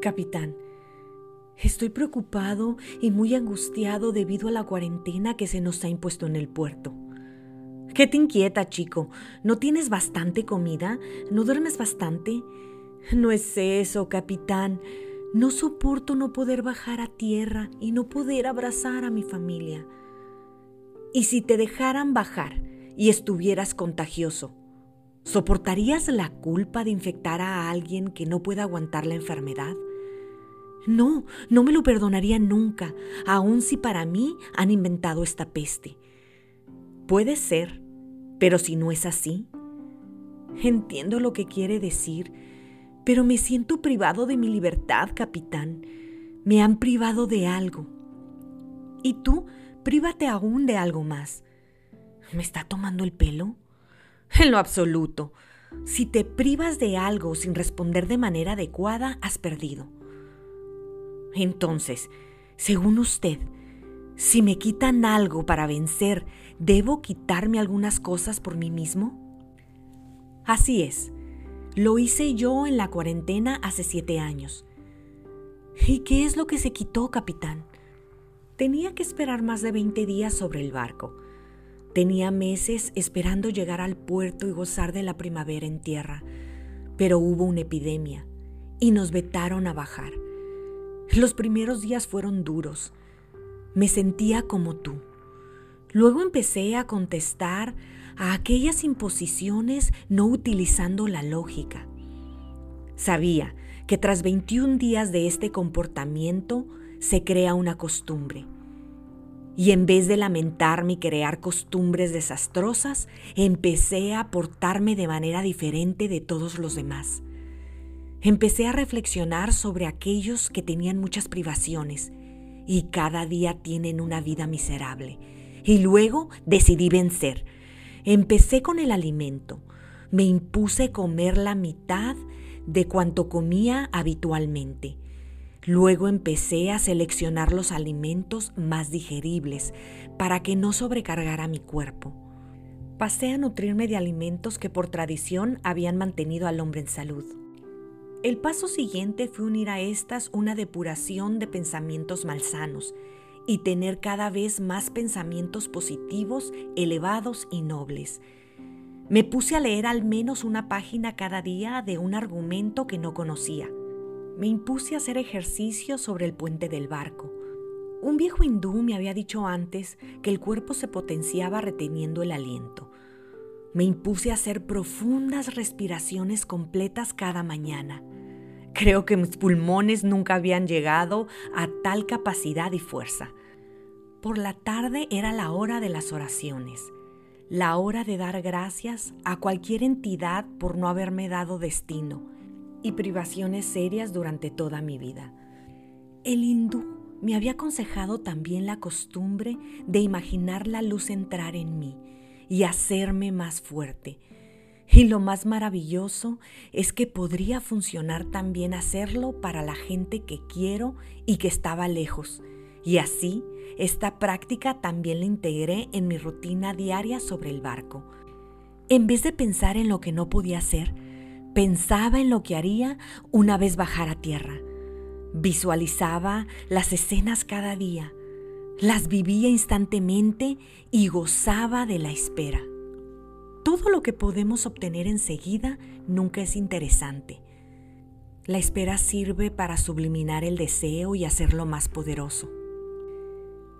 Capitán, estoy preocupado y muy angustiado debido a la cuarentena que se nos ha impuesto en el puerto. ¿Qué te inquieta, chico? ¿No tienes bastante comida? ¿No duermes bastante? No es eso, capitán. No soporto no poder bajar a tierra y no poder abrazar a mi familia. ¿Y si te dejaran bajar y estuvieras contagioso? ¿Soportarías la culpa de infectar a alguien que no pueda aguantar la enfermedad? No, no me lo perdonaría nunca, aun si para mí han inventado esta peste. Puede ser, pero si no es así. Entiendo lo que quiere decir, pero me siento privado de mi libertad, capitán. Me han privado de algo. Y tú, prívate aún de algo más. ¿Me está tomando el pelo? En lo absoluto. Si te privas de algo sin responder de manera adecuada, has perdido. Entonces, según usted, si me quitan algo para vencer, ¿debo quitarme algunas cosas por mí mismo? Así es. Lo hice yo en la cuarentena hace siete años. ¿Y qué es lo que se quitó, capitán? Tenía que esperar más de 20 días sobre el barco. Tenía meses esperando llegar al puerto y gozar de la primavera en tierra, pero hubo una epidemia y nos vetaron a bajar. Los primeros días fueron duros. Me sentía como tú. Luego empecé a contestar a aquellas imposiciones no utilizando la lógica. Sabía que tras 21 días de este comportamiento se crea una costumbre. Y en vez de lamentarme y crear costumbres desastrosas, empecé a portarme de manera diferente de todos los demás. Empecé a reflexionar sobre aquellos que tenían muchas privaciones y cada día tienen una vida miserable. Y luego decidí vencer. Empecé con el alimento. Me impuse comer la mitad de cuanto comía habitualmente Luego empecé a seleccionar los alimentos más digeribles para que no sobrecargara mi cuerpo. Pasé a nutrirme de alimentos que por tradición habían mantenido al hombre en salud. El paso siguiente fue unir a estas una depuración de pensamientos malsanos y tener cada vez más pensamientos positivos, elevados y nobles. Me puse a leer al menos una página cada día de un argumento que no conocía me impuse a hacer ejercicio sobre el puente del barco. Un viejo hindú me había dicho antes que el cuerpo se potenciaba reteniendo el aliento. Me impuse a hacer profundas respiraciones completas cada mañana. Creo que mis pulmones nunca habían llegado a tal capacidad y fuerza. Por la tarde era la hora de las oraciones, la hora de dar gracias a cualquier entidad por no haberme dado destino y privaciones serias durante toda mi vida. El hindú me había aconsejado también la costumbre de imaginar la luz entrar en mí y hacerme más fuerte. Y lo más maravilloso es que podría funcionar también hacerlo para la gente que quiero y que estaba lejos. Y así, esta práctica también la integré en mi rutina diaria sobre el barco. En vez de pensar en lo que no podía hacer, Pensaba en lo que haría una vez bajar a tierra. Visualizaba las escenas cada día, las vivía instantemente y gozaba de la espera. Todo lo que podemos obtener enseguida nunca es interesante. La espera sirve para subliminar el deseo y hacerlo más poderoso.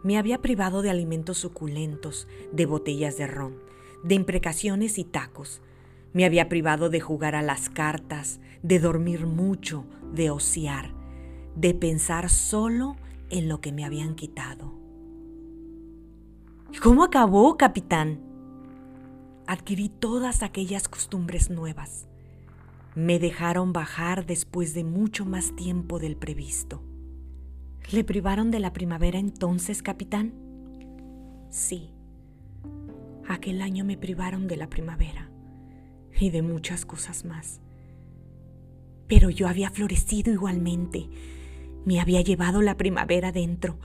Me había privado de alimentos suculentos, de botellas de ron, de imprecaciones y tacos, me había privado de jugar a las cartas, de dormir mucho, de ociar, de pensar solo en lo que me habían quitado. ¿Cómo acabó, capitán? Adquirí todas aquellas costumbres nuevas. Me dejaron bajar después de mucho más tiempo del previsto. ¿Le privaron de la primavera entonces, capitán? Sí. Aquel año me privaron de la primavera y de muchas cosas más. Pero yo había florecido igualmente, me había llevado la primavera dentro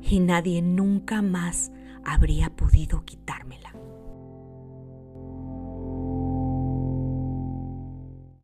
y nadie nunca más habría podido quitármela.